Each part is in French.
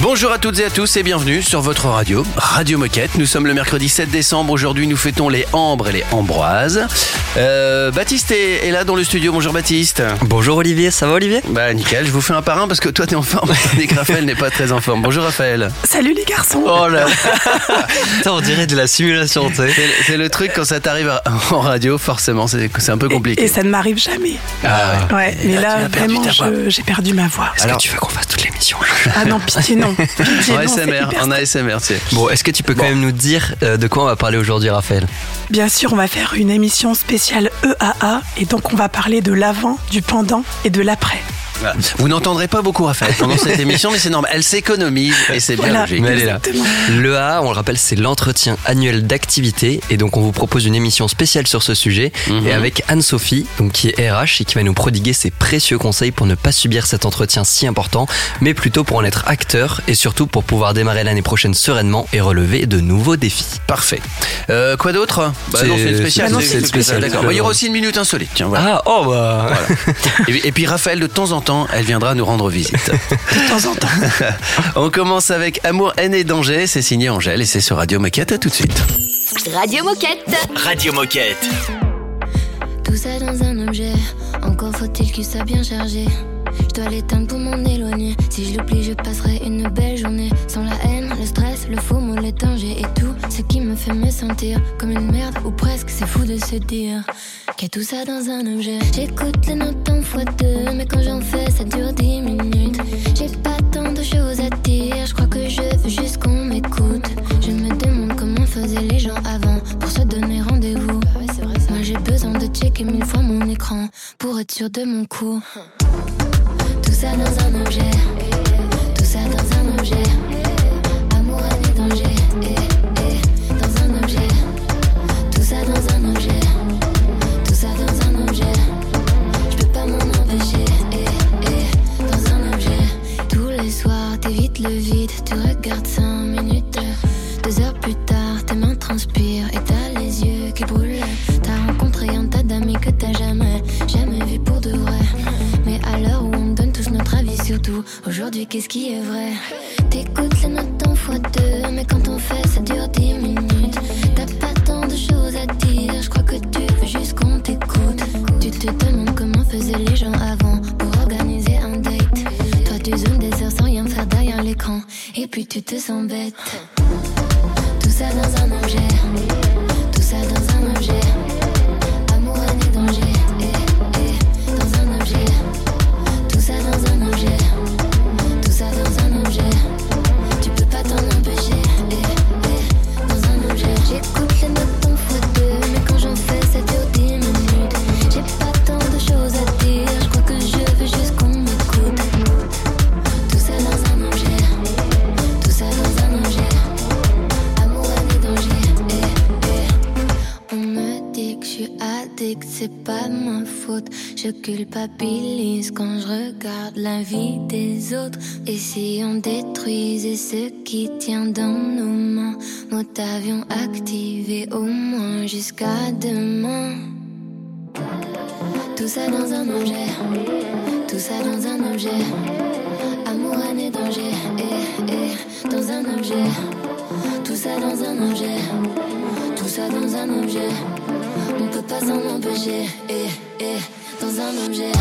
Bonjour à toutes et à tous et bienvenue sur votre radio, Radio Moquette. Nous sommes le mercredi 7 décembre. Aujourd'hui, nous fêtons les Ambres et les Ambroises. Euh, Baptiste est, est là dans le studio. Bonjour Baptiste. Bonjour Olivier, ça va Olivier? Bah nickel, je vous fais un par un parce que toi t'es en forme et que Raphaël n'est pas très en forme. Bonjour Raphaël. Salut les garçons Oh là Putain, on dirait de la simulation, tu sais. C'est c'est le truc quand ça t'arrive à- en radio, forcément, c'est c'est un peu compliqué. Et ça ne m'arrive jamais. Ah ouais. Ouais, mais là, là, tu as perdu vraiment, ta voix. je- j'ai perdu ma voix. Est-ce Alors- que tu veux qu'on fasse toute l'émission Ah non, pitié non. Pitié, En non, ASMR, en ASMR, tu sais. Bon, est-ce que tu peux quand même nous dire euh, de quoi on va parler aujourd'hui, Raphaël? Bien sûr, on va faire une émission spéciale EAA et donc on va parler de l'avant, du pendant et de l'après. Voilà. Vous n'entendrez pas beaucoup Raphaël pendant cette émission, mais c'est normal. Elle s'économise et c'est bien Voilà. logique. Mais elle est là. Exactement. L'EA, on le rappelle, c'est l'entretien annuel d'activité. Et donc, on vous propose une émission spéciale sur ce sujet. Mhm. Et avec Anne-Sophie, donc qui est RH et qui va nous prodiguer ses précieux conseils pour ne pas subir cet entretien si important, mais plutôt pour en être acteur et surtout pour pouvoir démarrer l'année prochaine sereinement et relever de nouveaux défis. Parfait. Euh, quoi d'autre? Bah C'est- non, c'est une spéciale. Bah. Bah, il y aura aussi une minute insolite. Tiens, voilà. Ah, oh bah. Et, et puis Raphaël, de temps en temps, elle viendra nous rendre visite. De temps en temps. On commence avec Amour, haine et danger. C'est signé Angèle et c'est sur Radio Moquette. À tout de suite. Radio Moquette. Radio Moquette. Tout ça dans un objet, encore faut-il qu'il soit bien chargé. Je dois l'éteindre pour m'en éloigner. Si je l'oublie, je passerai une belle journée. Sans la haine, le stress, le faux mot, les dangers et tout ce qui me fait me sentir comme une merde ou presque. C'est fou de se dire qu'il y a tout ça dans un objet. J'écoute les notes en fois deux, mais quand j'en fais, ça dure dix minutes. J'ai pas tant de choses à dire, je crois que je veux juste qu'on m'écoute. Je me demande comment faisaient les gens avant pour se donner rendez-vous. Moi j'ai besoin de checker mille fois mon écran pour être sûr de mon coup. Tout ça dans un objet, tout ça dans un objet. Amour, et danger, le vide, tu regardes 5 minutes. Deux heures plus tard, tes mains transpirent et t'as les yeux qui brûlent. T'as rencontré un tas d'amis que t'as jamais, jamais vu pour de vrai. Mais à l'heure où on donne tous notre avis sur tout, aujourd'hui qu'est-ce qui est vrai? T'écoutes les notes en fois deux, mais quand on fait ça dure 10 minutes. T'as pas tant de choses à dire, je crois que tu veux juste qu'on t'écoute. Tu te demandes comment faisaient les gens avant tu te sens bête. Tout ça dans un objet, tout ça dans un objet. Suis addict, c'est pas ma faute. Je culpabilise quand je regarde la vie des autres. Et si on détruisait ce qui tient dans nos mains, mode avion activé au moins jusqu'à demain. Tout ça dans un objet, tout ça dans un objet. Amour, haine et danger, eh, eh, dans un objet. Tout ça dans un objet, tout ça dans un objet. On peut pas s'en empêcher, eh, eh, dans un objet.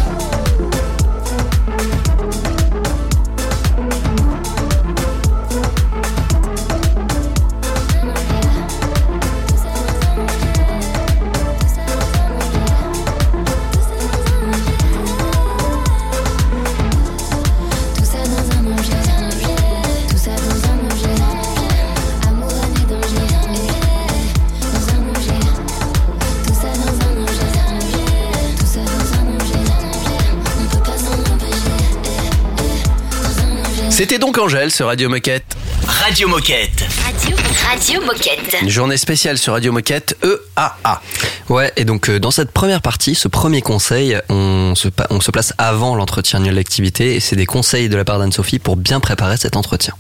C'était donc Angèle sur Radio Moquette. Radio Moquette. Radio, Radio Moquette. Une journée spéciale sur Radio Moquette EAA. Ouais, et donc euh, dans cette première partie, ce premier conseil, on se, pa- on se place avant l'entretien annuel d'activité et c'est des conseils de la part d'Anne-Sophie pour bien préparer cet entretien.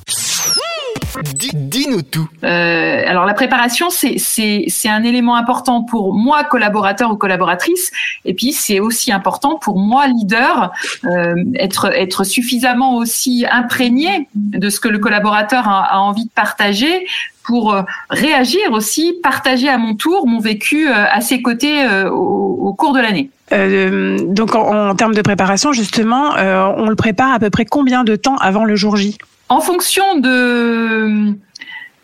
Dis- Dis-nous tout. Euh, alors la préparation, c'est c'est c'est un élément important pour moi collaborateur ou collaboratrice, et puis c'est aussi important pour moi leader euh, être être suffisamment aussi imprégné de ce que le collaborateur a, a envie de partager pour euh, réagir aussi, partager à mon tour mon vécu euh, à ses côtés euh, au, au cours de l'année. Euh, donc en, en termes de préparation, justement, euh, on le prépare à peu près combien de temps avant le jour J? En fonction de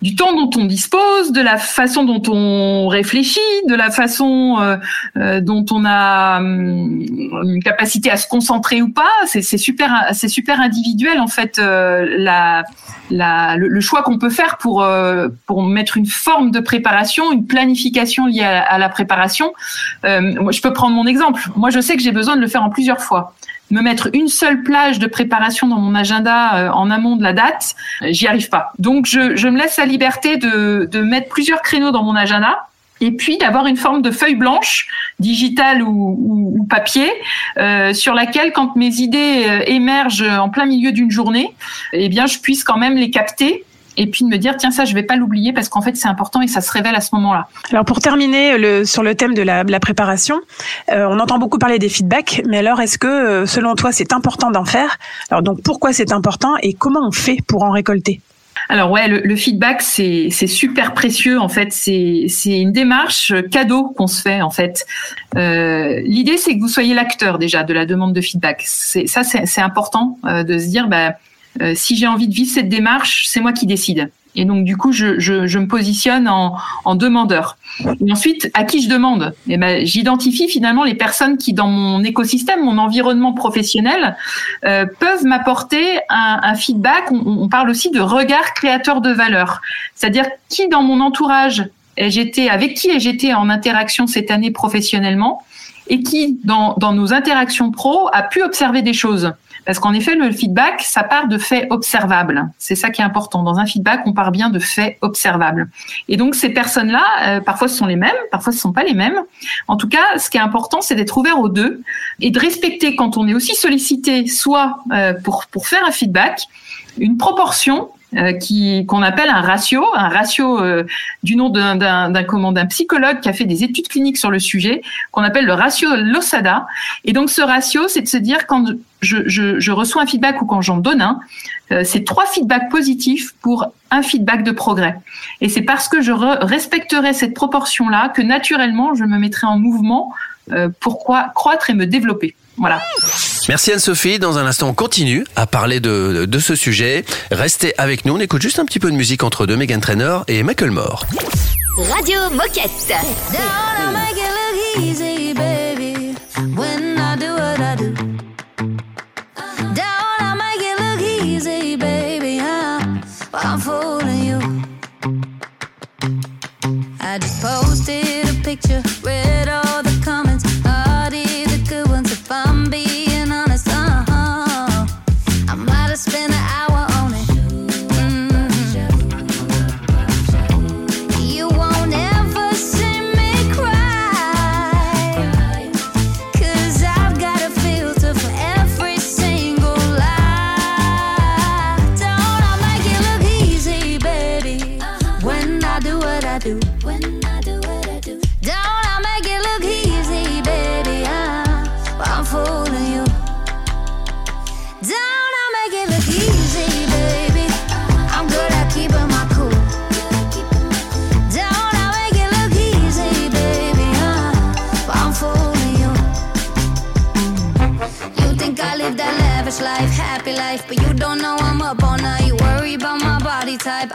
du temps dont on dispose, de la façon dont on réfléchit, de la façon euh, euh, dont on a hum, une capacité à se concentrer ou pas, c'est super, c'est super individuel en fait euh, la, la, le, choix qu'on peut faire pour euh, pour mettre une forme de préparation, une planification liée à, la préparation. Euh, je peux prendre mon exemple. Moi, je sais que j'ai besoin de le faire en plusieurs fois me mettre une seule plage de préparation dans mon agenda euh, en amont de la date, euh, j'y arrive pas. Donc je, me laisse la liberté de, mettre plusieurs créneaux dans mon agenda et puis d'avoir une forme de feuille blanche, digitale ou, papier, euh, sur laquelle, quand mes idées émergent en plein milieu d'une journée, eh bien, je puisse quand même les capter et puis de me dire tiens ça je vais pas l'oublier parce qu'en fait c'est important et ça se révèle à ce moment-là. Alors pour terminer le, sur le thème de la, la préparation, euh, on entend beaucoup parler des feedbacks, mais alors est-ce que euh, selon toi c'est important d'en faire? Alors donc pourquoi c'est important et comment on fait pour en récolter? Alors ouais, le, le feedback c'est c'est super précieux en fait. C'est c'est une démarche cadeau qu'on se fait en fait. Euh, L'idée c'est que vous soyez l'acteur déjà de la demande de feedback. C'est ça c'est c'est important euh, de se dire bah euh, si j'ai envie de vivre cette démarche, c'est moi qui décide. Et donc du coup, je, je, je me positionne en, en demandeur. Et ensuite, à qui je demande? Eh ben, j'identifie finalement les personnes qui, dans mon écosystème, mon environnement professionnel, euh, peuvent m'apporter un, un feedback. On, on parle aussi de regard créateur de valeur, c'est-à-dire qui dans mon entourage j'étais avec qui j'étais en interaction cette année professionnellement? Et qui dans, dans nos interactions pro a pu observer des choses? Parce qu'en effet, le feedback, ça part de faits observables. C'est ça qui est important. Dans un feedback, on part bien de faits observables. Et donc, ces personnes-là, euh, parfois ce sont les mêmes, parfois ce sont pas les mêmes. En tout cas, ce qui est important, c'est d'être ouvert aux deux et de respecter quand on est aussi sollicité, soit euh, pour, pour faire un feedback, une proportion euh, qui qu'on appelle un ratio, un ratio euh, du nom d'un d'un psychologue qui a fait des études cliniques sur le sujet, qu'on appelle le ratio Losada. Et donc ce ratio, c'est de se dire quand je, je, je reçois un feedback ou quand j'en donne un, euh, c'est trois feedbacks positifs pour un feedback de progrès. Et c'est parce que je re- respecterai cette proportion-là que naturellement je me mettrai en mouvement euh, pour croître et me développer. Voilà. Merci Anne-Sophie. Dans un instant, on continue à parler de, de ce sujet. Restez avec nous. On écoute juste un petit peu de musique entre deux, Megan Trainor et Michael Moore. Radio Moquette. Down, I make it look easy, baby. When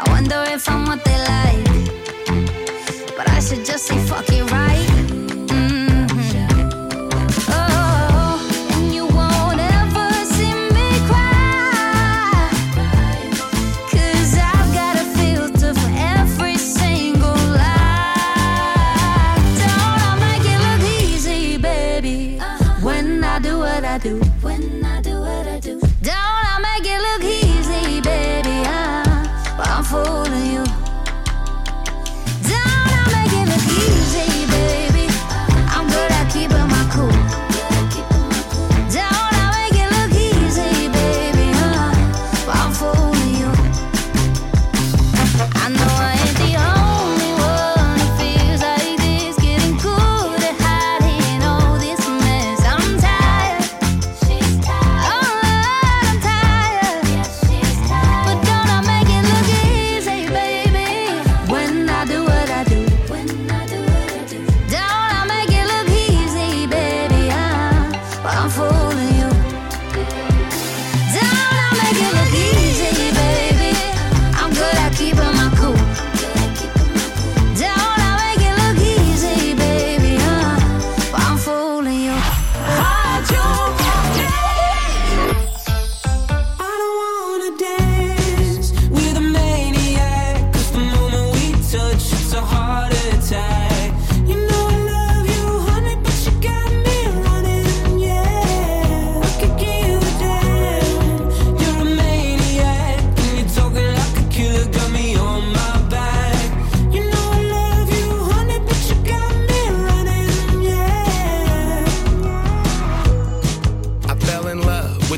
I wonder if I'm what they like. But I should just say fuck it right.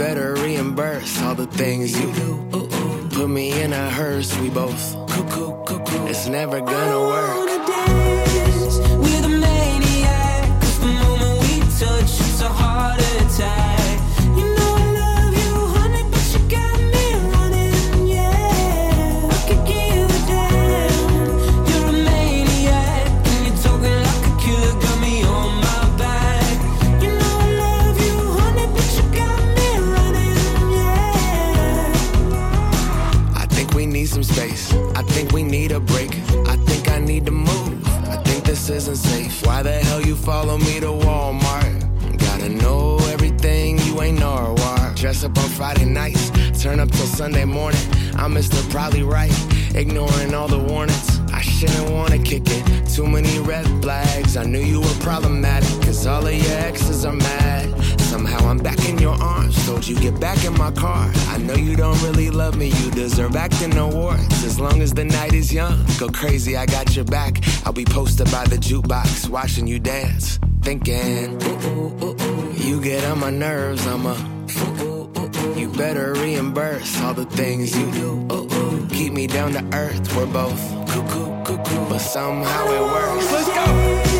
Better reimburse all the things you do. Put me in a hearse, we both. It's never gonna work. Isn't safe. Why the hell you follow me to Walmart? Gotta know everything, you ain't Norwalk. Dress up on Friday nights, turn up till Sunday morning. I'm Mr. Probably Right, ignoring all the warnings. I shouldn't wanna kick it. Too many red flags. I knew you were problematic, cause all of your exes are mad. Somehow I'm back in your arms. Told you get back in my car. I know you don't really love me. You deserve acting awards. As long as the night is young, go crazy. I got your back. I'll be posted by the jukebox, watching you dance, thinking. Ooh, ooh, ooh, ooh. You get on my nerves. I'm a. You better reimburse all the things you do. Ooh, ooh. Keep me down to earth. We're both cuckoo, cuckoo, but somehow it works. Let's go.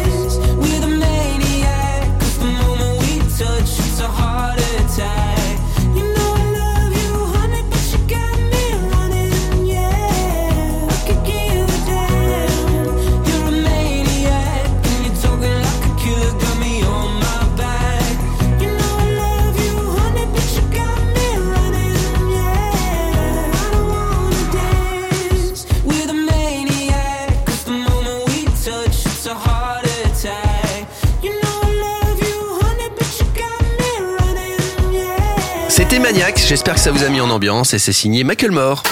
J'espère que ça vous a mis en ambiance et c'est signé Macklemore.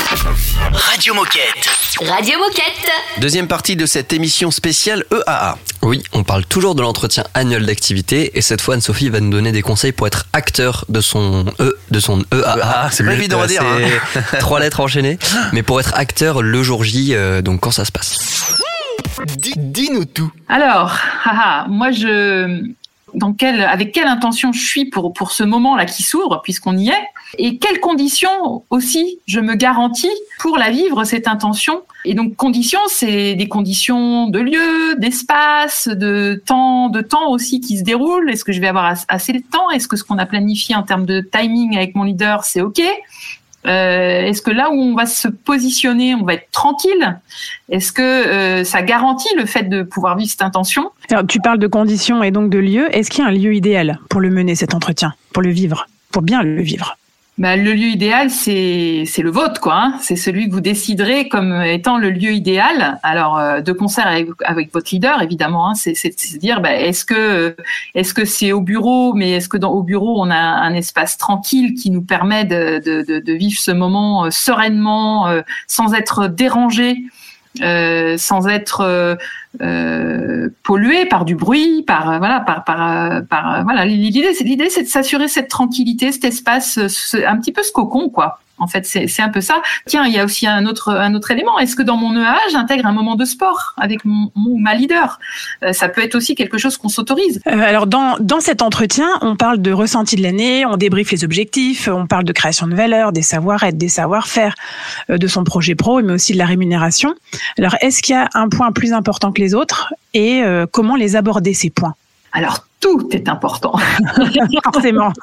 Radio Moquette. Radio Moquette. Deuxième partie de cette émission spéciale E EAA. Oui, on parle toujours de l'entretien annuel d'activité et cette fois Anne-Sophie va nous donner des conseils pour être acteur de son E, de son EAA. EAA, c'est pas évident à dire, hein. Trois lettres enchaînées, mais pour être acteur le jour J, euh, donc quand ça se passe. Dis- Dis-nous tout. Alors, haha, moi, je, dans quelle, avec quelle intention je suis pour, pour ce moment-là qui s'ouvre, puisqu'on y est, et quelles conditions aussi je me garantis pour la vivre, cette intention. Et donc, conditions, c'est des conditions de lieu, d'espace, de temps, de temps aussi qui se déroulent. Est-ce que je vais avoir as- assez de temps? Est-ce que ce qu'on a planifié en termes de timing avec mon leader, c'est OK? Euh, Est-ce que là où on va se positionner, on va être tranquille? Est-ce que euh, ça garantit le fait de pouvoir vivre cette intention? Alors, tu parles de conditions et donc de lieu. Est-ce qu'il y a un lieu idéal pour le mener, cet entretien, pour le vivre, pour bien le vivre? Bah, le lieu idéal, c'est le vôtre, quoi. hein. C'est celui que vous déciderez comme étant le lieu idéal. Alors, euh, de concert avec, avec votre leader, évidemment. Hein, c'est c'est- c'est dire, bah, est-ce que est-ce que c'est au bureau, mais est-ce que dans au bureau on a un espace tranquille qui nous permet de de, de, de vivre ce moment euh, sereinement, euh, sans être dérangé? Euh, sans être euh, euh, pollué par du bruit, par voilà, par par, par voilà. L'idée, c'est l'idée, c'est de s'assurer cette tranquillité, cet espace, ce- un petit peu ce cocon, quoi. En fait, c'est un peu ça. Tiens, il y a aussi un autre un autre élément. Est-ce que dans mon EAA, j'intègre un moment de sport avec mon, mon ou ma leader? Euh, Ça peut être aussi quelque chose qu'on s'autorise. Euh, alors dans, dans cet entretien, on parle de ressenti de l'année, on débriefe les objectifs, on parle de création de valeur, des savoir-être, des savoir-faire, euh, de son projet pro, mais aussi de la rémunération. Alors est-ce qu'il y a un point plus important que les autres et comment les aborder ces points? Alors tout est important. Forcément.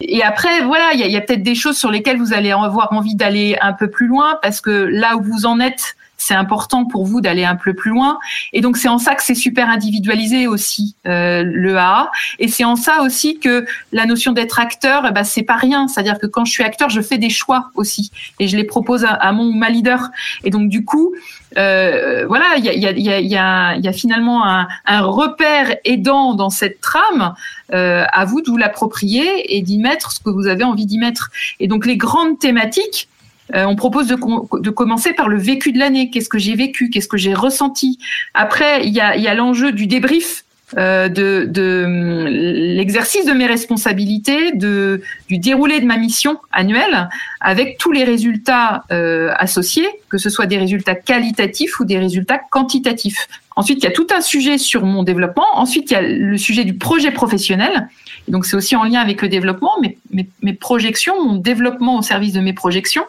Et après, voilà, il y a, peut-être des choses sur lesquelles vous allez avoir envie d'aller un peu plus loin parce que là où vous en êtes, c'est important pour vous d'aller un peu plus loin. Et donc c'est en ça que c'est super individualisé aussi euh, le AA. Et c'est en ça aussi que la notion d'être acteur, eh ben, c'est pas rien. C'est-à-dire que quand je suis acteur, je fais des choix aussi et je les propose à, mon ou ma leader. Et donc du coup, euh, voilà, il y a, y, a, y, a, y a finalement un, un repère aidant dans cette trame. Euh, à vous de vous l'approprier et d'y mettre ce que vous avez envie d'y mettre. Et donc les grandes thématiques, euh, on propose de, de commencer par le vécu de l'année. Qu'est-ce que j'ai vécu? Qu'est-ce que j'ai ressenti? Après, il y a, il y a l'enjeu du débrief. Euh, de, de hum, l'exercice de mes responsabilités, de, du déroulé de ma mission annuelle, avec tous les résultats euh, associés, que ce soit des résultats qualitatifs ou des résultats quantitatifs. Ensuite, il y a tout un sujet sur mon développement. Ensuite, il y a le sujet du projet professionnel. Donc, c'est aussi en lien avec le développement, mes, mes, projections, mon développement au service de mes projections.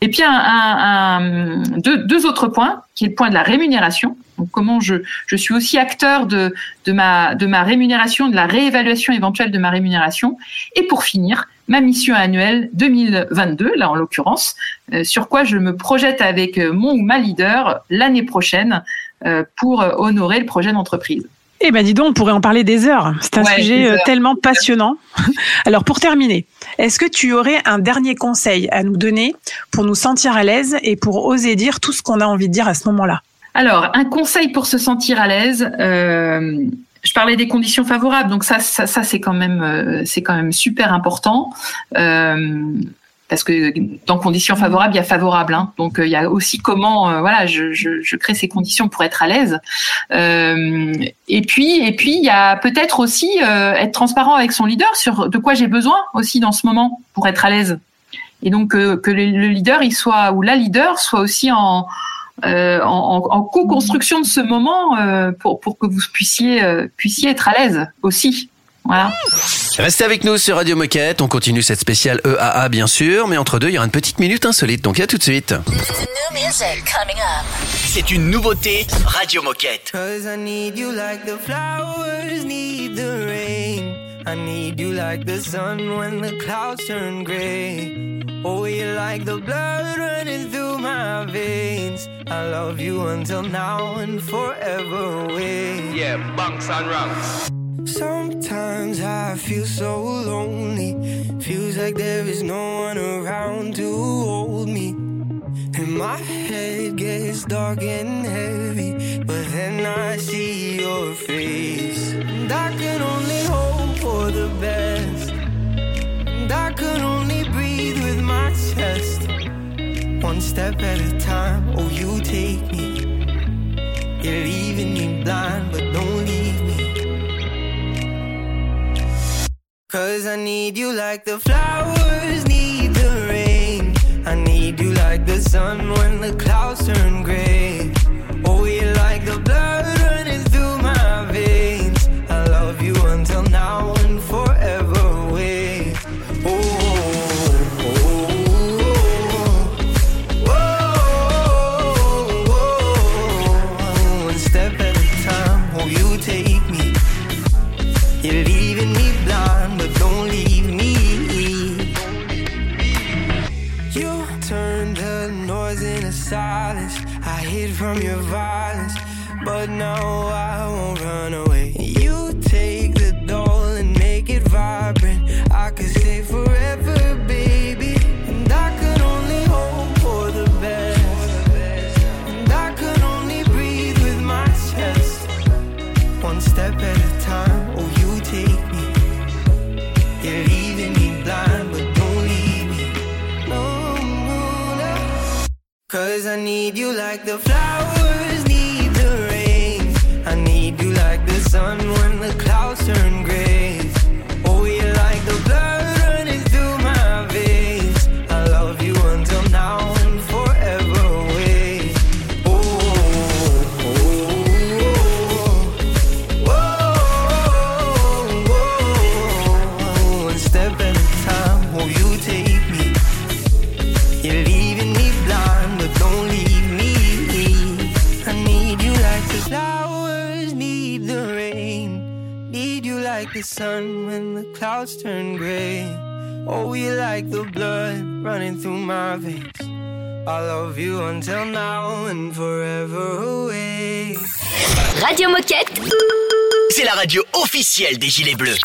Et puis, un, un- deux, deux autres points, qui est le point de la rémunération. Donc, comment je, je suis aussi acteur de, de, ma, de ma rémunération, de la réévaluation éventuelle de ma rémunération. Et pour finir, ma mission annuelle 2022, là en l'occurrence, euh, sur quoi je me projette avec euh, mon ou ma leader l'année prochaine euh, pour honorer le projet d'entreprise. Eh ben dis donc, on pourrait en parler des heures. C'est un Ouais, sujet tellement passionnant. Alors pour terminer, est-ce que tu aurais un dernier conseil à nous donner pour nous sentir à l'aise et pour oser dire tout ce qu'on a envie de dire à ce moment-là? Alors, un conseil pour se sentir à l'aise. euh, je parlais des conditions favorables, donc ça, ça, ça c'est quand même, euh, c'est quand même super important. Euh, parce que dans conditions favorables, il y a favorable. Hein. Donc il y a aussi comment, voilà, je, crée ces conditions pour être à l'aise. Et puis, et puis il y a peut-être aussi être transparent avec son leader sur de quoi j'ai besoin aussi dans ce moment pour être à l'aise. Et donc que le leader, il soit ou la leader soit aussi en euh, en, en- en co-construction de ce moment euh, pour, pour que vous puissiez, euh, puissiez être à l'aise aussi. Voilà. Restez avec nous sur Radio Moquette. On continue cette spéciale EAA, bien sûr. Mais entre deux, il y aura une petite minute insolite. Donc à tout de suite. C'est une nouveauté Radio Moquette. I need you like the flowers need the rain. I need you like the sun when the clouds turn gray. Oh, you're like the blood running through my veins. I love you until now and forever away. Yeah, bunks and ranks. Sometimes I feel so lonely. Feels like there is no one around to hold me. And my head gets dark and heavy. But then I see your face. And I can only hope for the best. And I can only breathe with my chest. One step at a time, oh, you take me. You're leaving me blind, but don't leave me. Cause I need you like the flowers sun when the clouds turn gray. The flowers like the sun when the clouds turn gray. Oh, you like the blood running through my veins. I love you until now and forever away. Radio Moquette. C'est la radio officielle des Gilets Bleus.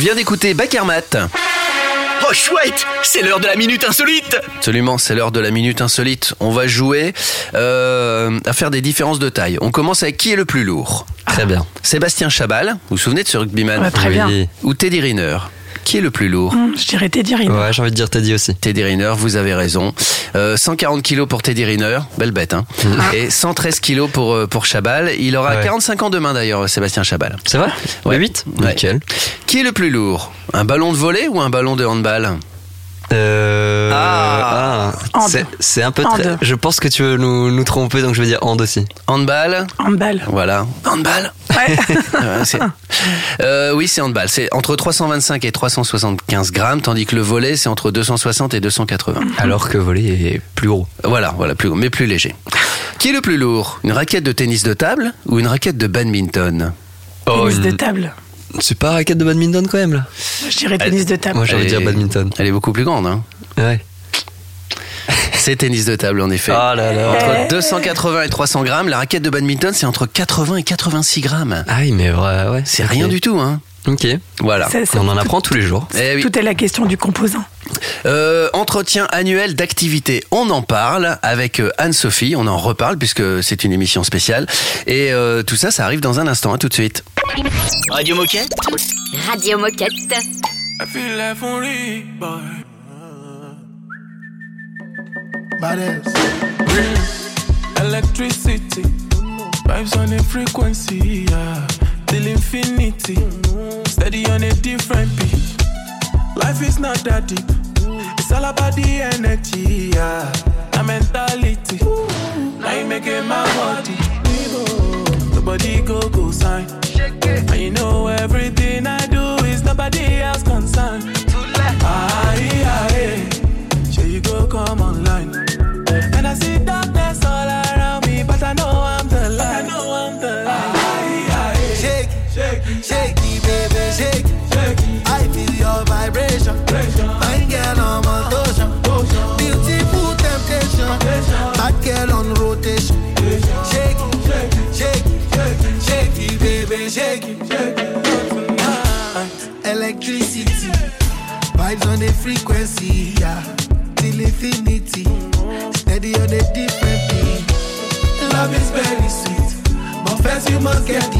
Vient d'écouter Bakermat. Oh chouette, c'est l'heure de la minute insolite. Absolument, c'est l'heure de la minute insolite. On va jouer euh, à faire des différences de taille. On commence avec qui est le plus lourd Très bien. Sébastien Chabal, vous vous souvenez de ce rugbyman Ouais, très bien. Ou Teddy Riner Qui est le plus lourd Hum, Je dirais Teddy Riner. Ouais, j'ai envie de dire Teddy aussi. Teddy Riner, vous avez raison. Euh, 140 kilos pour Teddy Riner, belle bête, hein. Et 113 kilos pour, euh, pour Chabal. Il aura Ouais. 45 ans demain d'ailleurs, Sébastien Chabal. C'est vrai? Ouais. Le 8 Ouais. Nickel. Qui est le plus lourd? Un ballon de volley ou un ballon de handball? Euh, Ah. ah, Hand. c'est- C'est un peu très. Je pense que tu veux nous, nous tromper, donc je vais dire hand aussi. Handball Handball. Voilà. Handball Ouais. Ouais, c'est- Euh, oui, c'est handball. C'est entre 325 et 375 grammes, tandis que le volet, c'est entre 260 et 280. Alors que voler est plus gros. Voilà, voilà, plus, mais plus léger. Qui est le plus lourd? Une raquette de tennis de table ou une raquette de badminton? Tennis de une- table. C'est pas raquette de badminton quand même là Je dirais tennis de table. Moi Elle dire badminton. Elle est beaucoup plus grande, hein Ouais. C'est tennis de table, en effet. Oh là là. Entre 280 et 300 grammes, la raquette de badminton, c'est entre 80 et 86 grammes. Ah oui, mais ouais, ouais. C'est rien du tout, hein Ok. Voilà. Ça- ça- On en apprend tous les jours. Eh oui. Tout est la question du composant. Euh, entretien annuel d'activité, on en parle avec euh, Anne-Sophie, on en reparle puisque c'est une émission spéciale. Et euh, tout ça, ça arrive dans un instant, à tout de suite. Radio Moquette. Radio Moquette. I feel like only boy. Electricity, vibes on a frequency, yeah. Till infinity, steady on a different beat. Life is not that deep, it's all about the energy, yeah. The mentality, now you making my body. The body go go sign. And you know everything I do is nobody else concerned. Aye, aye, sure you go come online. And I see darkness all Fine girl. Beautiful temptation. Girl on rotation. Shake it, shake it, shake it, shake it. Electricity, vibes on the frequency, yeah. Till infinity, steady on a different beat. Love is very sweet, but first you must get the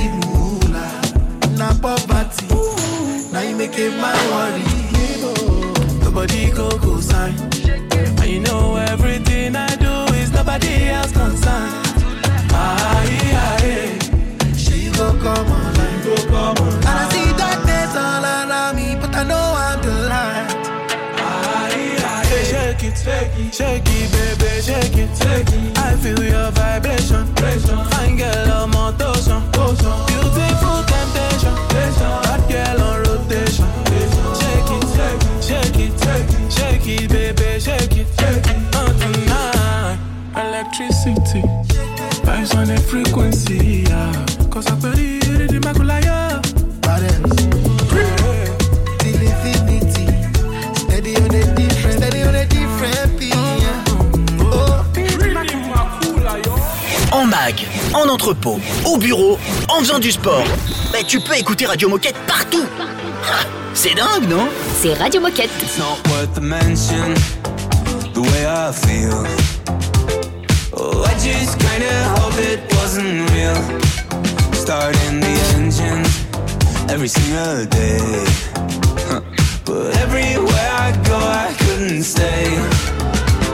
en entrepôt, au bureau, en faisant du sport. Mais tu peux écouter Radio Moquette partout. Ah, C'est dingue, non? C'est Radio Moquette. It's not worth the mention, the way I feel. Oh, I just kinda hope it wasn't real. Starting the engine every single day. Huh. But everywhere I go, I couldn't stay.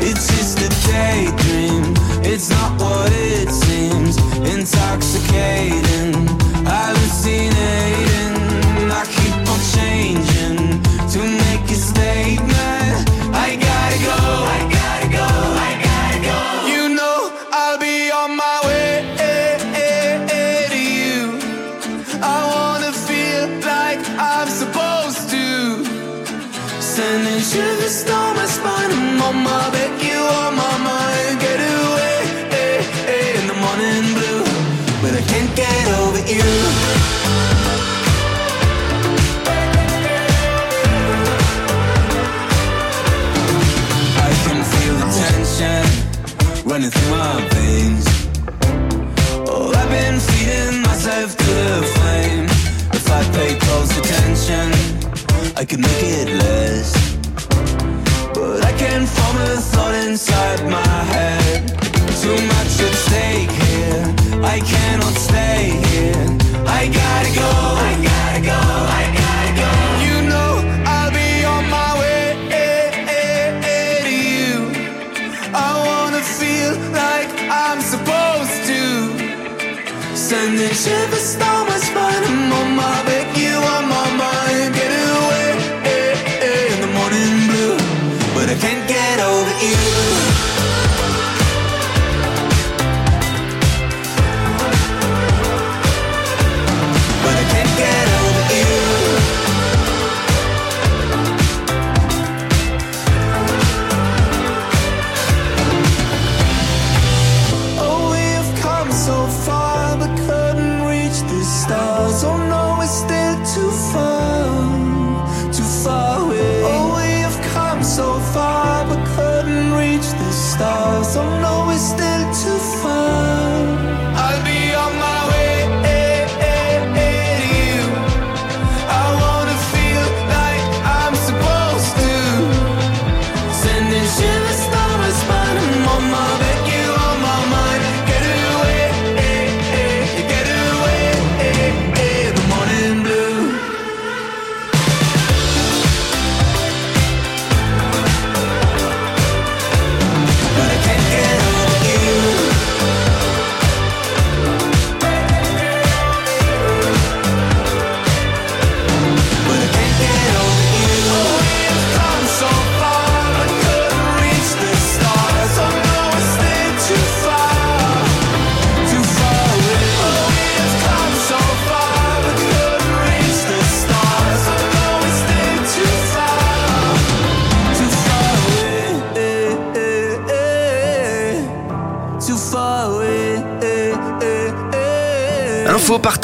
It's just a daydream, it's not what it seems. Intoxicating, hallucinating. I keep on changing I could make it less. But I can't form a thought inside my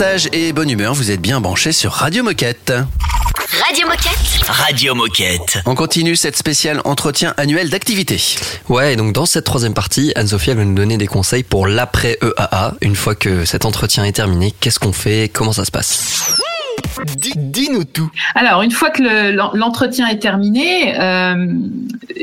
partage et bonne humeur, vous êtes bien branchés sur Radio Moquette. Radio Moquette. Radio Moquette. On continue cette spéciale entretien annuel d'activité. Ouais, et donc dans cette troisième partie, Anne-Sophie va nous donner des conseils pour l'après EAA. Une fois que cet entretien est terminé, qu'est-ce qu'on fait? Comment ça se passe? Dis-nous tout. Alors, une fois que le- l'en- l'entretien est terminé, euh,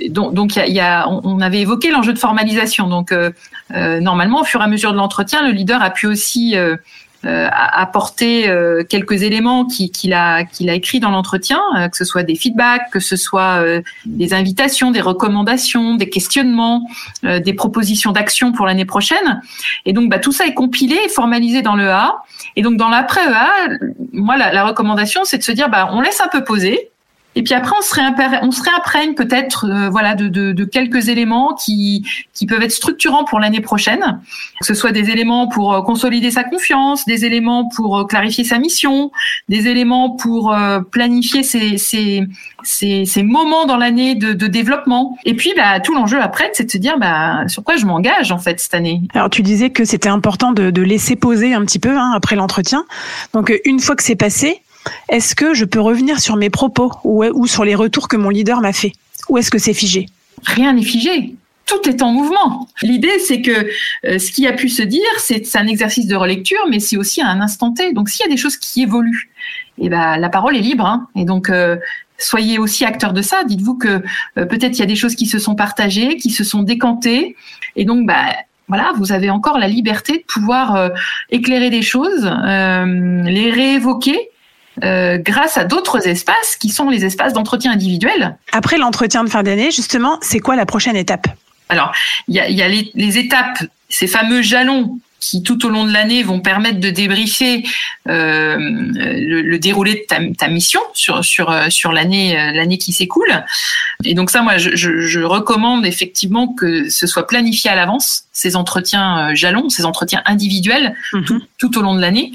donc, donc il y a, il y a- on on avait évoqué l'enjeu de formalisation. Donc, euh, euh, normalement, au fur et à mesure de l'entretien, le leader a pu aussi euh, apporter euh, quelques éléments qui- qu'il a qu'il a écrit dans l'entretien, euh, que ce soit des feedbacks, que ce soit euh, des invitations, des recommandations, des questionnements, euh, des propositions d'action pour l'année prochaine. Et donc, bah, tout ça est compilé et formalisé dans le A. Et donc, dans l'après EA, moi, la, la recommandation, c'est de se dire, bah, on laisse un peu poser. Et puis après, on se réimprègne, peut-être, euh, voilà, de, de, de quelques éléments qui, qui peuvent être structurants pour l'année prochaine. Que ce soit des éléments pour euh, consolider sa confiance, des éléments pour euh, clarifier sa mission, des éléments pour euh, planifier ses, ses, ses, ses moments dans l'année de, de développement. Et puis, bah, tout l'enjeu après, c'est de se dire, bah, sur quoi je m'engage en fait cette année. Alors tu disais que c'était important de, de laisser poser un petit peu hein, après l'entretien. Donc une fois que c'est passé, est-ce que je peux revenir sur mes propos ou, sur les retours que mon leader m'a fait? Ou est-ce que c'est figé? Rien n'est figé. Tout est en mouvement. L'idée, c'est que euh, ce qui a pu se dire, c'est un exercice de relecture, mais c'est aussi un instant T. Donc, s'il y a des choses qui évoluent, et ben, la parole est libre. hein. Et donc, euh, soyez aussi acteurs de ça. Dites-vous que euh, peut-être il y a des choses qui se sont partagées, qui se sont décantées. Et donc, bah, voilà, vous avez encore la liberté de pouvoir éclairer des choses, les réévoquer. Euh, grâce à d'autres espaces qui sont les espaces d'entretien individuel. Après l'entretien de fin d'année, justement, c'est quoi la prochaine étape? Alors, il y a, il y a les, les étapes, ces fameux jalons qui tout au long de l'année vont permettre de débriefer euh, le, le déroulé de ta, ta mission sur sur euh, sur l'année l'année qui s'écoule. Et donc ça, moi, je, recommande effectivement que ce soit planifié à l'avance ces entretiens jalons, ces entretiens individuels tout, tout au long de l'année.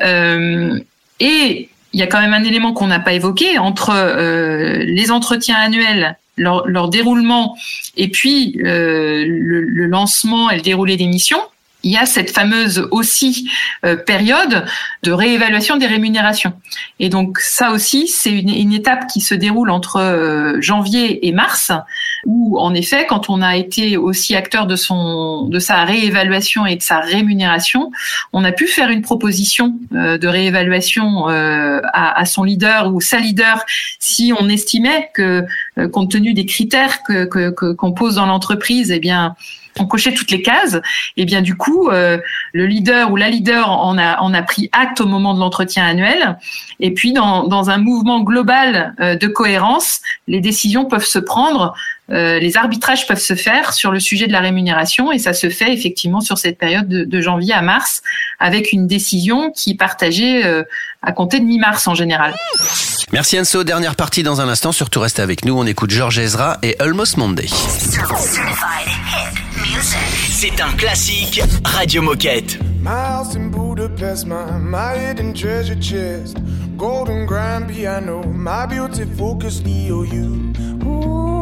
Euh, et il y a quand même un élément qu'on n'a pas évoqué entre euh, les entretiens annuels leur, déroulement et puis euh, le, le lancement et le déroulé des missions, il y a cette fameuse aussi euh, période de réévaluation des rémunérations. Et donc ça aussi, c'est une, une étape qui se déroule entre euh, janvier et mars, où en effet, quand on a été aussi acteur de son de sa réévaluation et de sa rémunération, on a pu faire une proposition euh, de réévaluation euh, à, à son leader ou sa leader si on estimait que, euh, compte tenu des critères que qu'on pose dans l'entreprise, eh bien on cochait toutes les cases, et bien du coup, euh, le leader ou la leader en a, en a pris acte au moment de l'entretien annuel. Et puis, dans, dans un mouvement global euh, de cohérence, les décisions peuvent se prendre, euh, les arbitrages peuvent se faire sur le sujet de la rémunération, et ça se fait effectivement sur cette période de, de janvier à mars, avec une décision qui est partagée euh, à compter de mi-mars en général. Merci Enso, dernière partie dans un instant, surtout restez avec nous, on écoute George Ezra et Almost Monday. C'est un classique Radio Moquette. My house in Budapest, my, my hidden treasure chest. Golden grand piano, my beauty focus EOU. Ooh, you, ooh,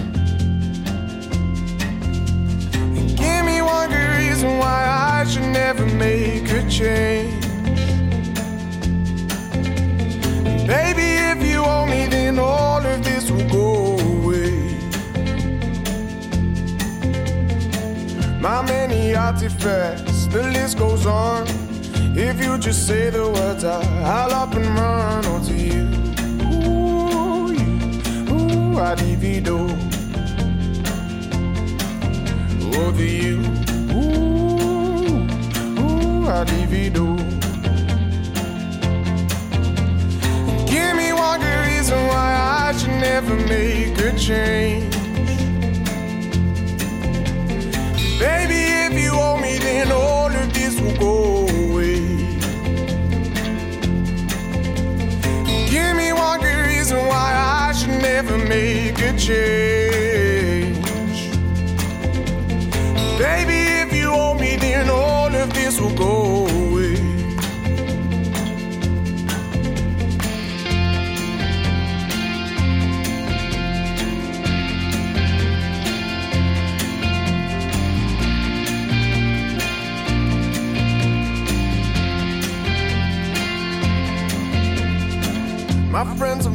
Give me one good reason why I should never make a change. Baby, if you owe me, then all of this will go away. My many artifacts, the list goes on. If you just say the words, I'll up and run onto you. Ooh, you, ooh, I'd divido. Over you, ooh, ooh, I'd divido. Give me one good reason why I should never make a change. Baby, if you owe me, then all of this will go away. Give me one good reason why I should never make a change.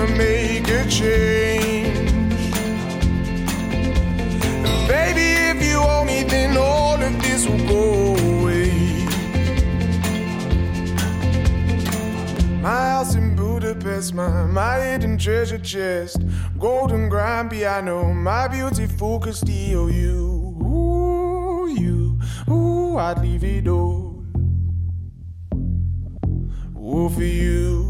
Never make a change. Baby, if you owe me, then all of this will go away. My house in Budapest, my, my hidden treasure chest. Golden grand piano, my EOU. Ooh, you, ooh, I'd leave it all. Ooh, for you,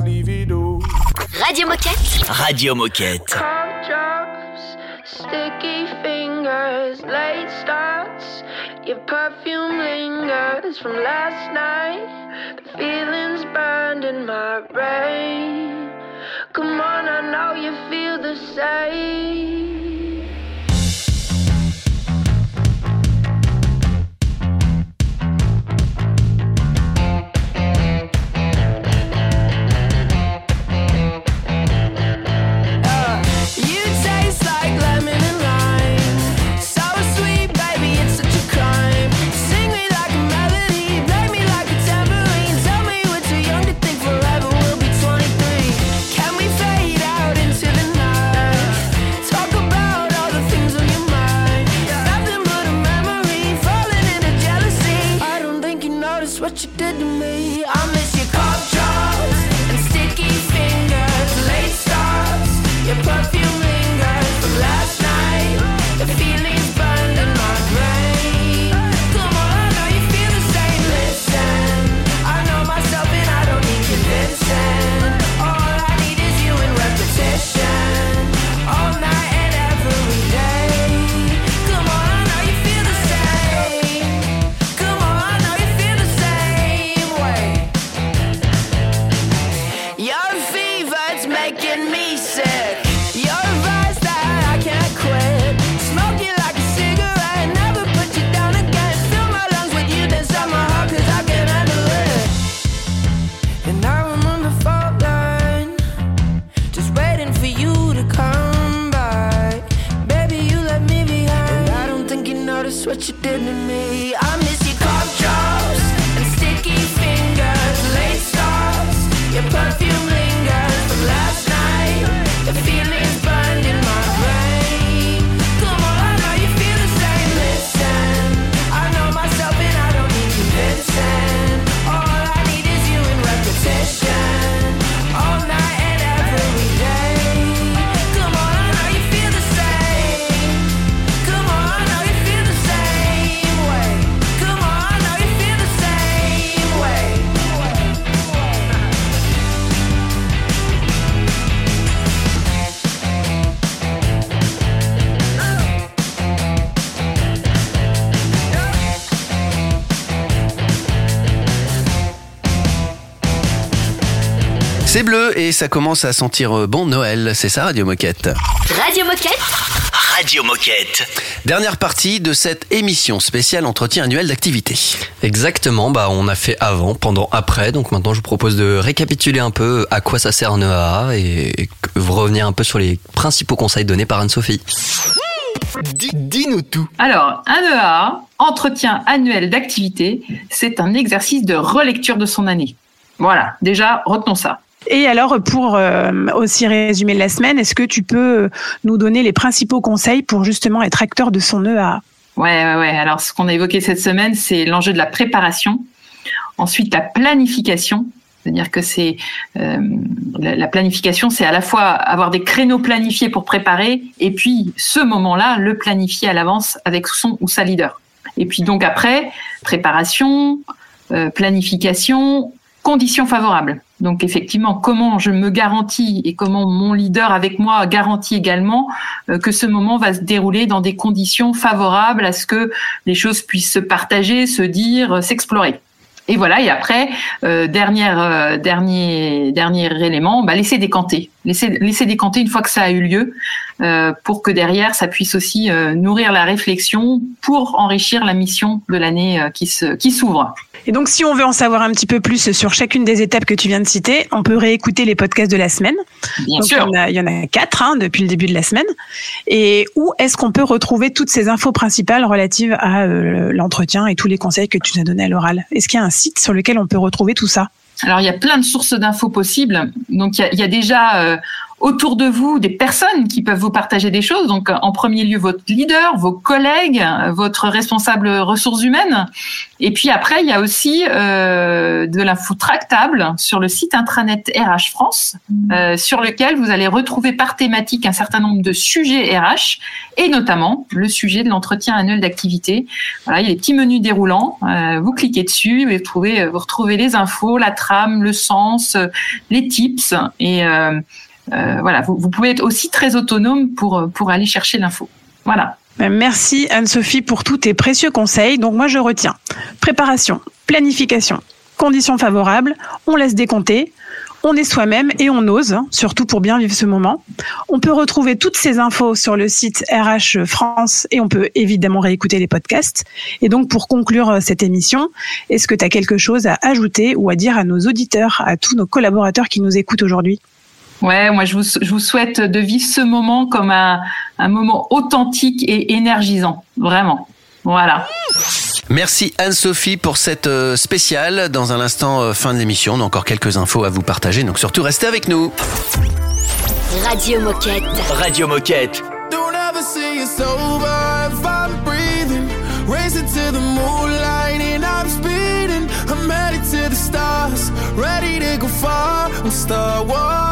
Radio Moquette. Radio Moquette. Cough drops, sticky fingers, late starts. Your perfume lingers from last night. The feelings burned in my brain. Come on, I know you feel the same. What you did to me. Ça commence à sentir euh, bon Noël, c'est ça Radio Moquette Radio Moquette Radio Moquette. Dernière partie de cette émission spéciale entretien annuel d'activité. Exactement, bah on a fait avant, pendant, après, donc maintenant je vous propose de récapituler un peu à quoi ça sert un EAA et, et revenir un peu sur les principaux conseils donnés par Anne-Sophie. Dis-nous tout. Alors, un EA, entretien annuel d'activité, c'est un exercice de relecture de son année. Voilà, déjà, retenons ça. Et alors, pour euh, aussi résumer la semaine, est-ce que tu peux nous donner les principaux conseils pour justement être acteur de son EA Ouais, ouais, ouais. Alors, ce qu'on a évoqué cette semaine, c'est l'enjeu de la préparation. Ensuite, la planification. C'est-à-dire que c'est euh, la, la planification, c'est à la fois avoir des créneaux planifiés pour préparer, et puis ce moment-là, le planifier à l'avance avec son ou sa leader. Et puis donc après, préparation, euh, planification, conditions favorables. Donc effectivement, comment je me garantis et comment mon leader avec moi garantit également euh, que ce moment va se dérouler dans des conditions favorables à ce que les choses puissent se partager, se dire, euh, s'explorer. Et voilà, et après, euh, dernière, euh, dernier, dernier élément, bah, laisser décanter. Laisser, laisser décanter une fois que ça a eu lieu, pour que derrière, ça puisse aussi euh, nourrir la réflexion pour enrichir la mission de l'année euh, qui se, qui s'ouvre. Et donc, si on veut en savoir un petit peu plus sur chacune des étapes que tu viens de citer, on peut réécouter les podcasts de la semaine. Bien donc, sûr. Il y en a, il y en a quatre hein, depuis le début de la semaine. Et où est-ce qu'on peut retrouver toutes ces infos principales relatives à euh, l'entretien et tous les conseils que tu nous as donnés à l'oral? Est-ce qu'il y a un site sur lequel on peut retrouver tout ça? Alors, il y a plein de sources d'infos possibles. Donc, il y a, il y a déjà euh, autour de vous des personnes qui peuvent vous partager des choses. Donc, en premier lieu, votre leader, vos collègues, votre responsable ressources humaines. Et puis après, il y a aussi euh, de l'info tractable sur le site intranet RH France, euh, sur lequel vous allez retrouver par thématique un certain nombre de sujets RH, et notamment le sujet de l'entretien annuel d'activité. Voilà, il y a des petits menus déroulants. euh, vous cliquez dessus et vous trouvez, vous retrouvez les infos, la trame, le sens, euh, les tips. Et euh, voilà, vous, pouvez être aussi très autonome pour, pour aller chercher l'info. Voilà. Ben, Merci Anne-Sophie pour tous tes précieux conseils. Donc moi je retiens préparation, planification, conditions favorables, on laisse décompter, on est soi-même et on ose, hein, surtout pour bien vivre ce moment. On peut retrouver toutes ces infos sur le site RH France et on peut évidemment réécouter les podcasts. Et donc pour conclure euh, cette émission, est-ce que tu as quelque chose à ajouter ou à dire à nos auditeurs, à tous nos collaborateurs qui nous écoutent aujourd'hui? Ouais, moi je vous, je vous souhaite de vivre ce moment comme un, un moment authentique et énergisant, vraiment. Voilà. Merci Anne-Sophie pour cette euh, spéciale. Dans un instant, euh, fin de l'émission, on a encore quelques infos à vous partager, donc surtout restez avec nous. Radio Moquette. Radio Moquette. Don't ever see it's over if I'm breathing. Racing to the moonlight and I'm speeding. I'm headed to the stars, ready to go far and start walking.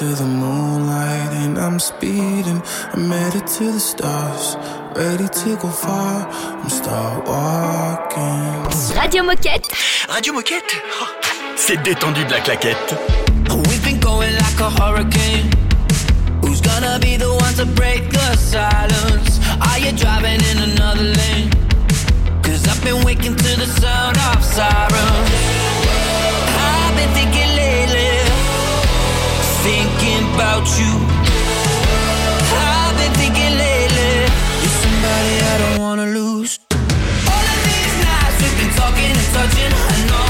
To the moonlight and I'm speeding. I'm headed to the stars, ready to go far. I'm start walking. Radio Moquette. Radio Moquette Oh, C'est détendu de la claquette. We've been going like a hurricane. Who's gonna be the one to break the silence? Are you driving in another lane? Cause I've been waking to the sound of sirens. Thinking about you. I've been thinking lately, you're somebody I don't wanna lose. All of these nights we've been talking and touching, I wanna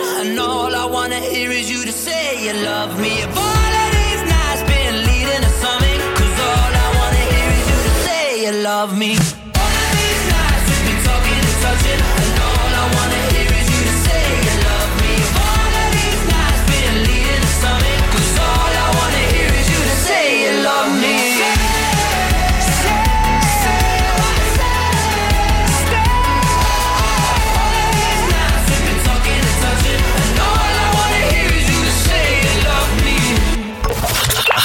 And all I wanna hear is you to say you love me. If all of these nights been leading to something, 'cause all I wanna hear is you to say you love me. All of these nights we've been talking and touching,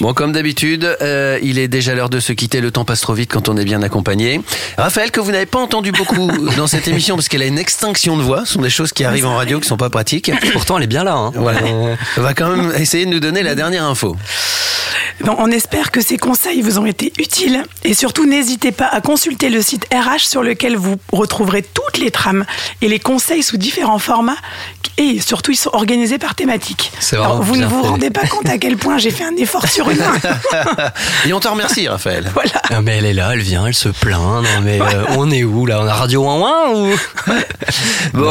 Bon, comme d'habitude, euh, il est déjà l'heure de se quitter. Le temps passe trop vite quand on est bien accompagné. Raphaël, que vous n'avez pas entendu beaucoup dans cette émission parce qu'elle a une extinction de voix. Ce sont des choses qui arrivent en radio qui sont pas pratiques. Pourtant, elle est bien là. Hein. Voilà. On va quand même essayer de nous donner la dernière info. Bon, on espère que ces conseils vous ont été utiles et surtout n'hésitez pas à consulter le site RH sur lequel vous retrouverez toutes les trames et les conseils sous différents formats et surtout ils sont organisés par thématique. C'est Alors, vous ne vous fait. rendez pas compte à quel point j'ai fait un effort surhumain. Et on te remercie, Raphaël. voilà. Mais elle est là, elle vient, elle se plaint. Non, mais euh, on est où là? On a Radio Ouin Ouin ou? Bon,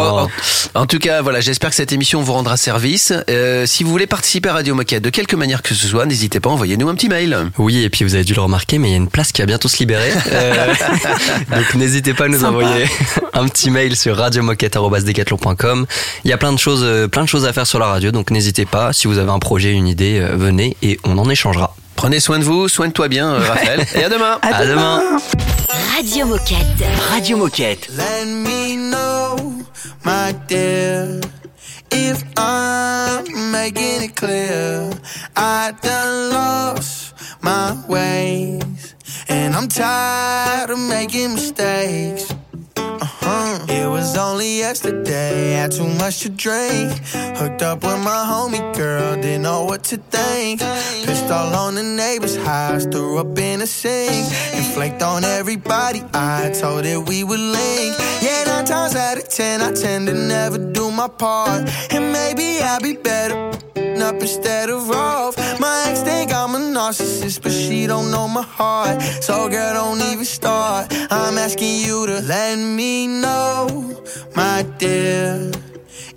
en, en tout cas, voilà, j'espère que cette émission vous rendra service. Euh, si vous voulez participer à Radio Moquette de quelque manière que ce soit, n'hésitez pas à envoyer envoyez-nous un petit mail. Oui, et puis vous avez dû le remarquer, mais il y a une place qui va bientôt se libérer. Euh, donc n'hésitez pas à nous Sympa. envoyer un petit mail sur radiomoquette.com. Il y a plein de choses, plein de choses à faire sur la radio, donc n'hésitez pas. Si vous avez un projet, une idée, venez et on en échangera. Prenez soin de vous, soigne-toi bien, euh, Raphaël. Et à demain. À demain. Radio Moquette. Radio Moquette. Let me know, my dear, if I'm making it clear. I done lost my ways, and I'm tired of making mistakes. Uh-huh. It was only yesterday, had too much to drink. Hooked up with my homie girl, didn't know what to think. Pissed all on the neighbor's house, threw up in a sink. And flaked on everybody, I told it we would link. Yeah, nine times out of ten, I tend to never do my part. And maybe I'll be better up instead of off. My ex think I'm a narcissist, but she don't know my heart. So girl, don't even start. I'm asking you to let me know, my dear.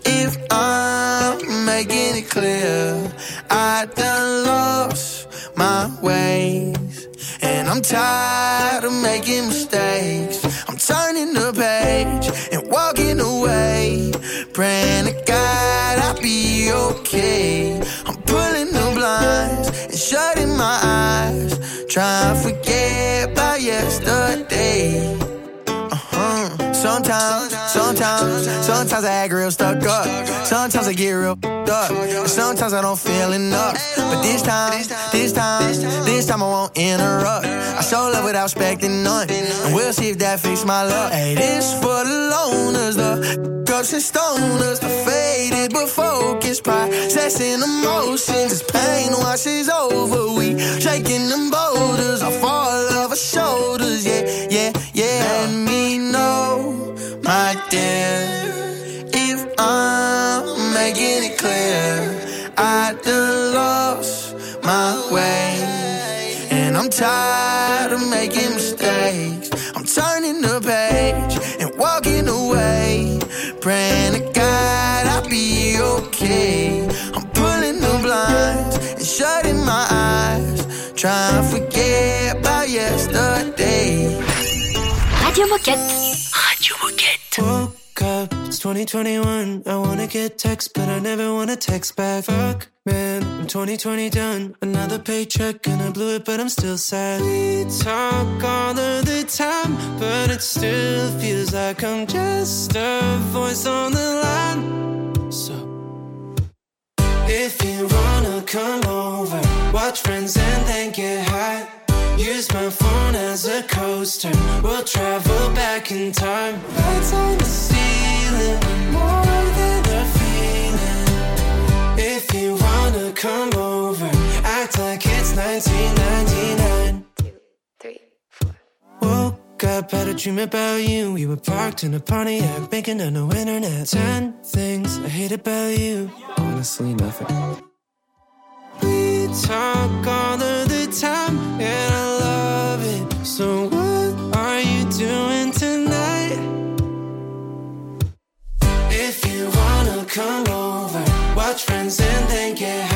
If I'm making it clear, I done lost my ways. And I'm tired of making mistakes. I'm turning the page and walking away. Praying to God shutting my eyes. To forget about yesterday. Uh-huh. Sometimes, sometimes, sometimes I act real stuck up. Sometimes I get real up. And sometimes I don't feel enough. But this time, this time, this time I won't interrupt. I show love without expecting none. And we'll see if that fixes my luck. Hey, this for the loners, the cups and stoners, the faded but focused, processing emotions. As pain washes over, we shaking them boulders off all of our shoulders. Yeah, yeah, yeah. Let me my dear, if I'm making it clear. I done lost my way, and I'm tired of making mistakes. I'm turning the page and walking away, praying to God I'll be okay. I'm pulling the blinds and shutting my eyes, trying to forget about yesterday. Radio Moquette. Radio Moquette. Woke up, it's 2021. I wanna get text, but I never wanna text back. Fuck, man, I'm 2020 done. Another paycheck and I blew it, but I'm still sad. We talk all of the time, but it still feels like I'm just a voice on the line. So, if you wanna come over, watch friends and then get high. Use my phone as a coaster. We'll travel back in time. Lights on the ceiling, more than a feeling. If you wanna come over, act like it's 1999. Two, three, four. Woke up, had a dream about you. We were parked in a Pontiac, making a no internet. Ten things I hate about you. Honestly, nothing. We talk all of the time, and I love it. So come over, watch friends and then get high.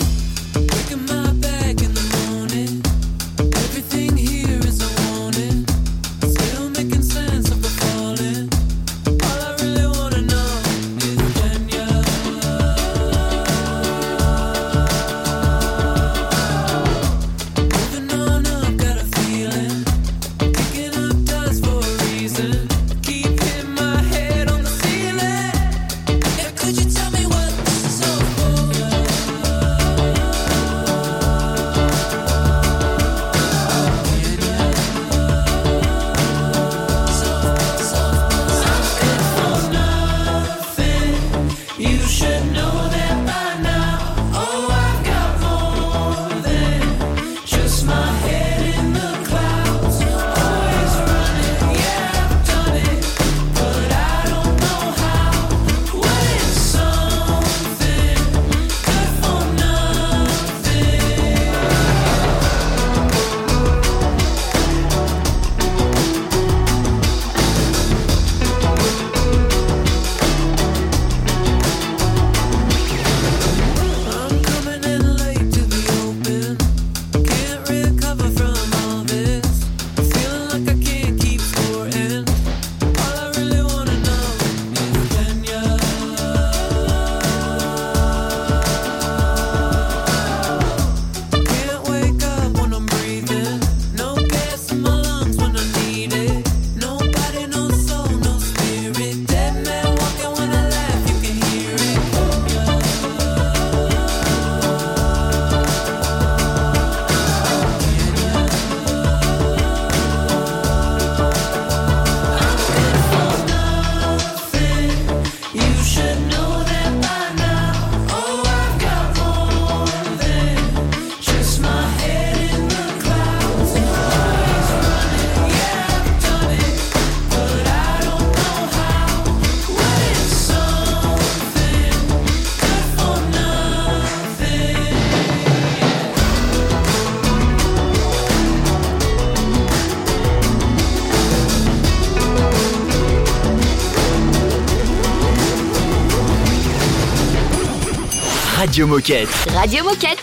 Radio Moquette. Radio Moquette.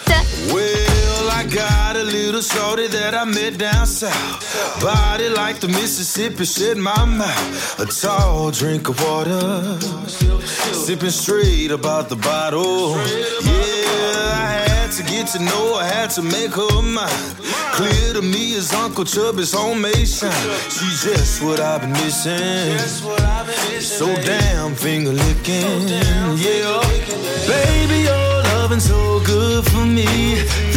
Well, I got a little shorty that I met down south. Body like the Mississippi, shit my mouth. A tall drink of water. Sipping straight about the bottle. Yeah, I had to get to know her, had to make her mine. Clear to me as Uncle Chubby's homemade shine. She's just what I've been missing. So damn finger licking. Yeah, baby, oh. So good for me.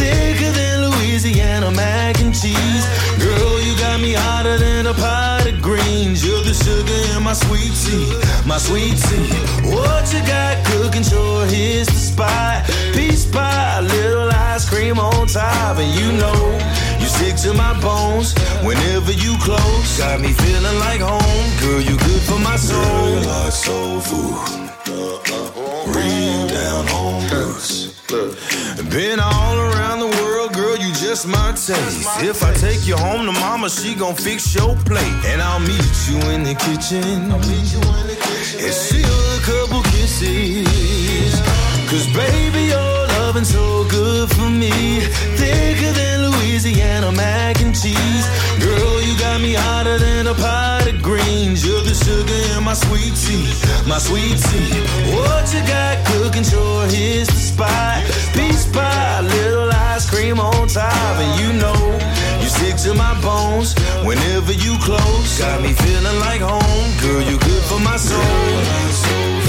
Thicker than Louisiana mac and cheese. Girl, you got me hotter than a pot of greens. You're the sugar in my sweet tea, my sweet tea. What you got cooking? Sure, here's the spot. Peach pie, little ice cream on top, and you know you stick to my bones whenever you close. Got me feeling like home, girl. You good for my soul. like soul food. Real down home roots. Been all around the world, girl, you just my taste. If I take you home to mama, she gon' fix your plate. And I'll meet you in the kitchen. And steal a couple kisses. Cause baby, your loving so good for me. Thicker than Louisiana mac and cheese. Girl, you got me hotter than a pot of greens. You're the sugar in my sweet tea, my sweet tea. What you got cooking? Sure, here's the spot. Peach pie, little ice cream on top, and you know you stick to my bones whenever you close. Got me feeling like home, girl. You good for my soul.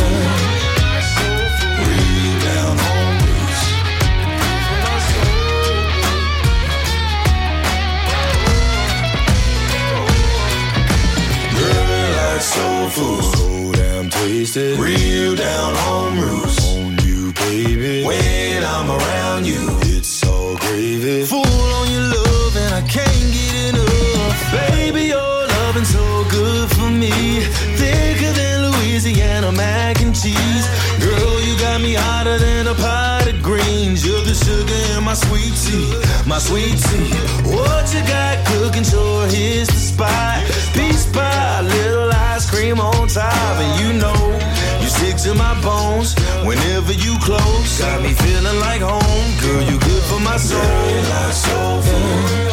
Soul food. So damn tasty. Real down home roots. On you, baby. When I'm around you, it's all gravy. Full on your love, and I can't get enough. Baby, your loving so good for me. Thicker than Louisiana mac and cheese. Girl, you got me hotter than a pot of greens. You're the sugar in my sweet tea, my sweet tea. What you got cooking? Sure, here's the spot. Cream on top, and you know you stick to my bones whenever you close. Got me feeling like home, girl. You good for my soul. soul food.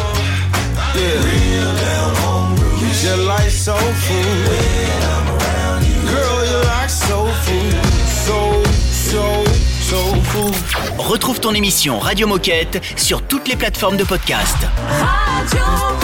Yeah. Real down home roots. You're like soul food. When I'm around you. Girl, you're like soul food. Soul, soul, soul food. Retrouve ton émission Radio Moquette sur toutes les plateformes de podcast. Radio